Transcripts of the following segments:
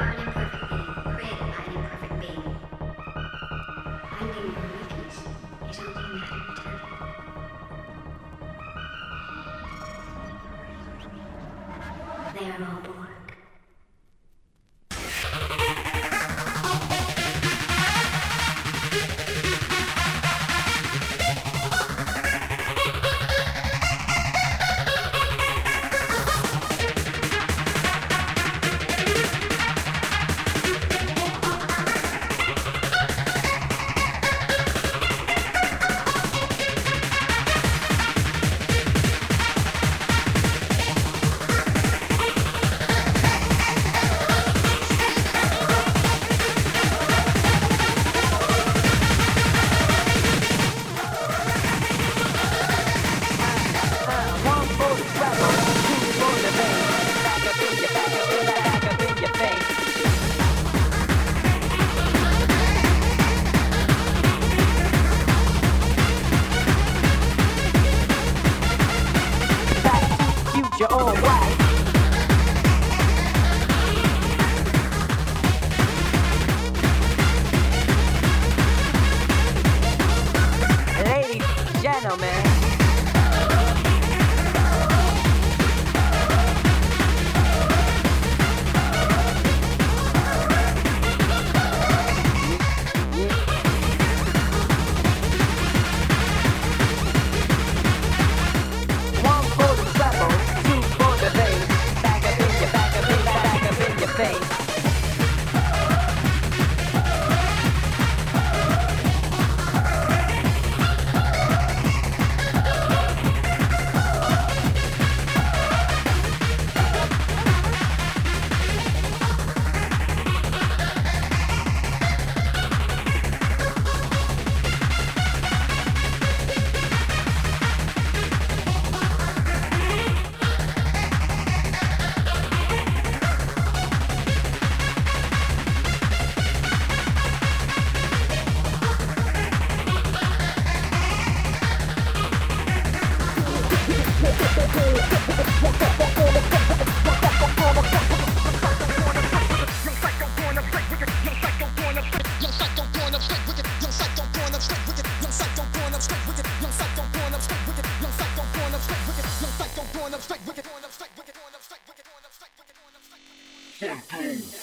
Bye. straight wicked. No psycho, going up straight wicked. Going up straight wicked. Going up straight wicked. Going up straight wicked. Going up straight wicked.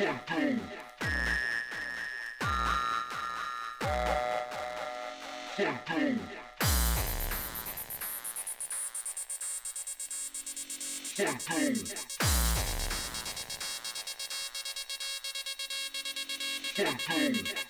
Fucking. Fucking. Fucking.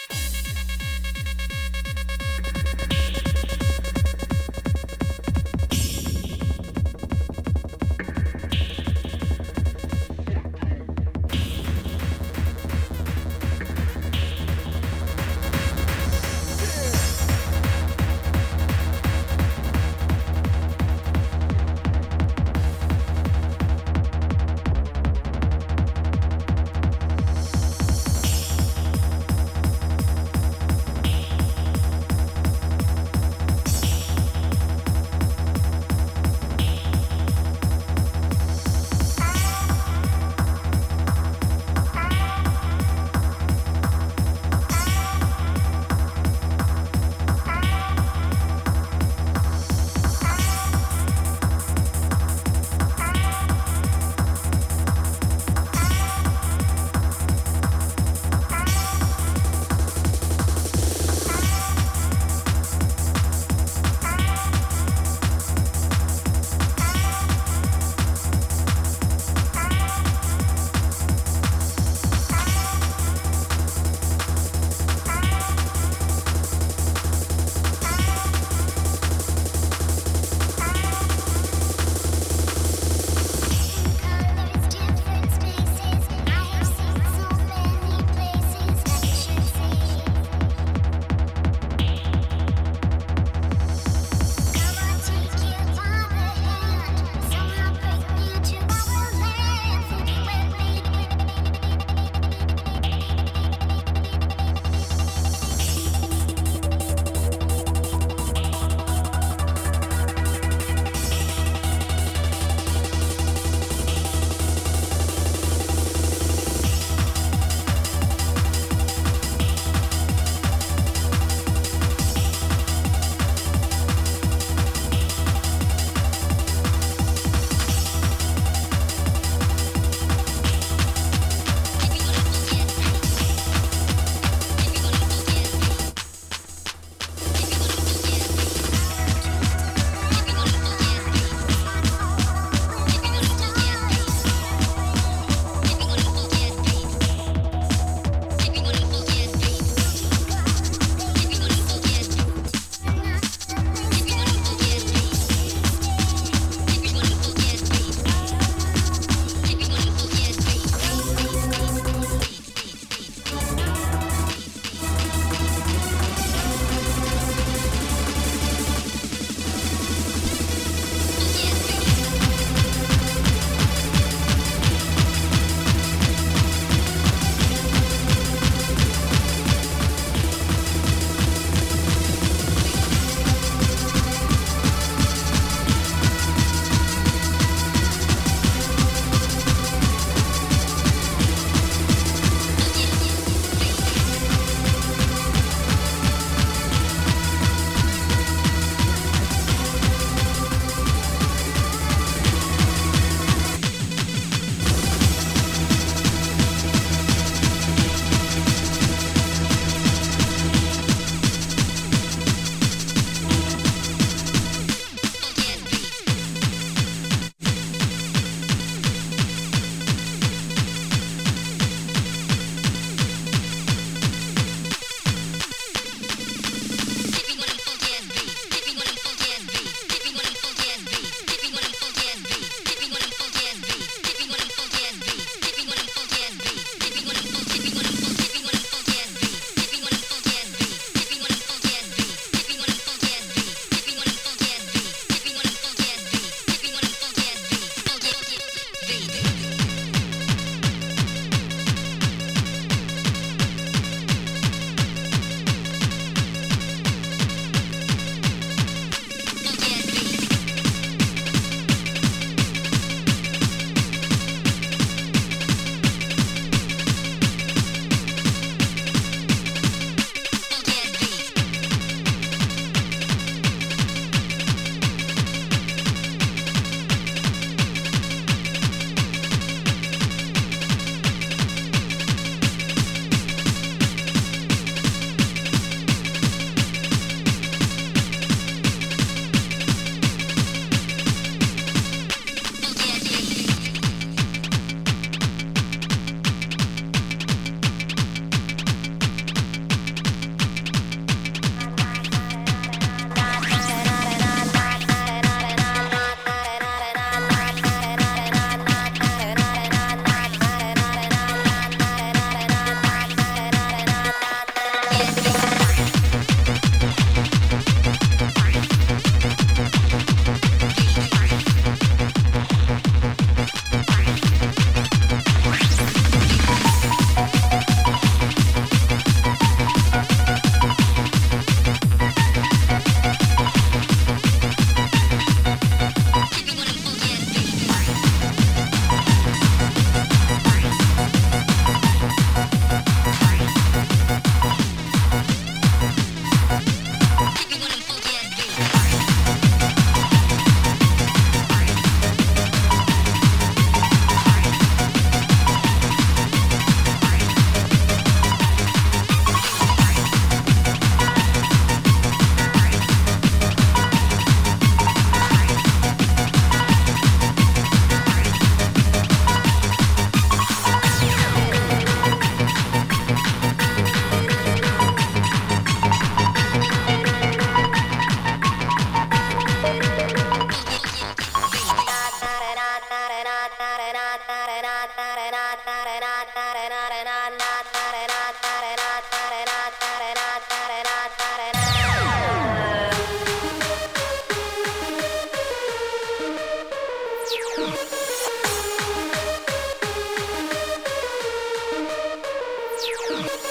Just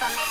from it.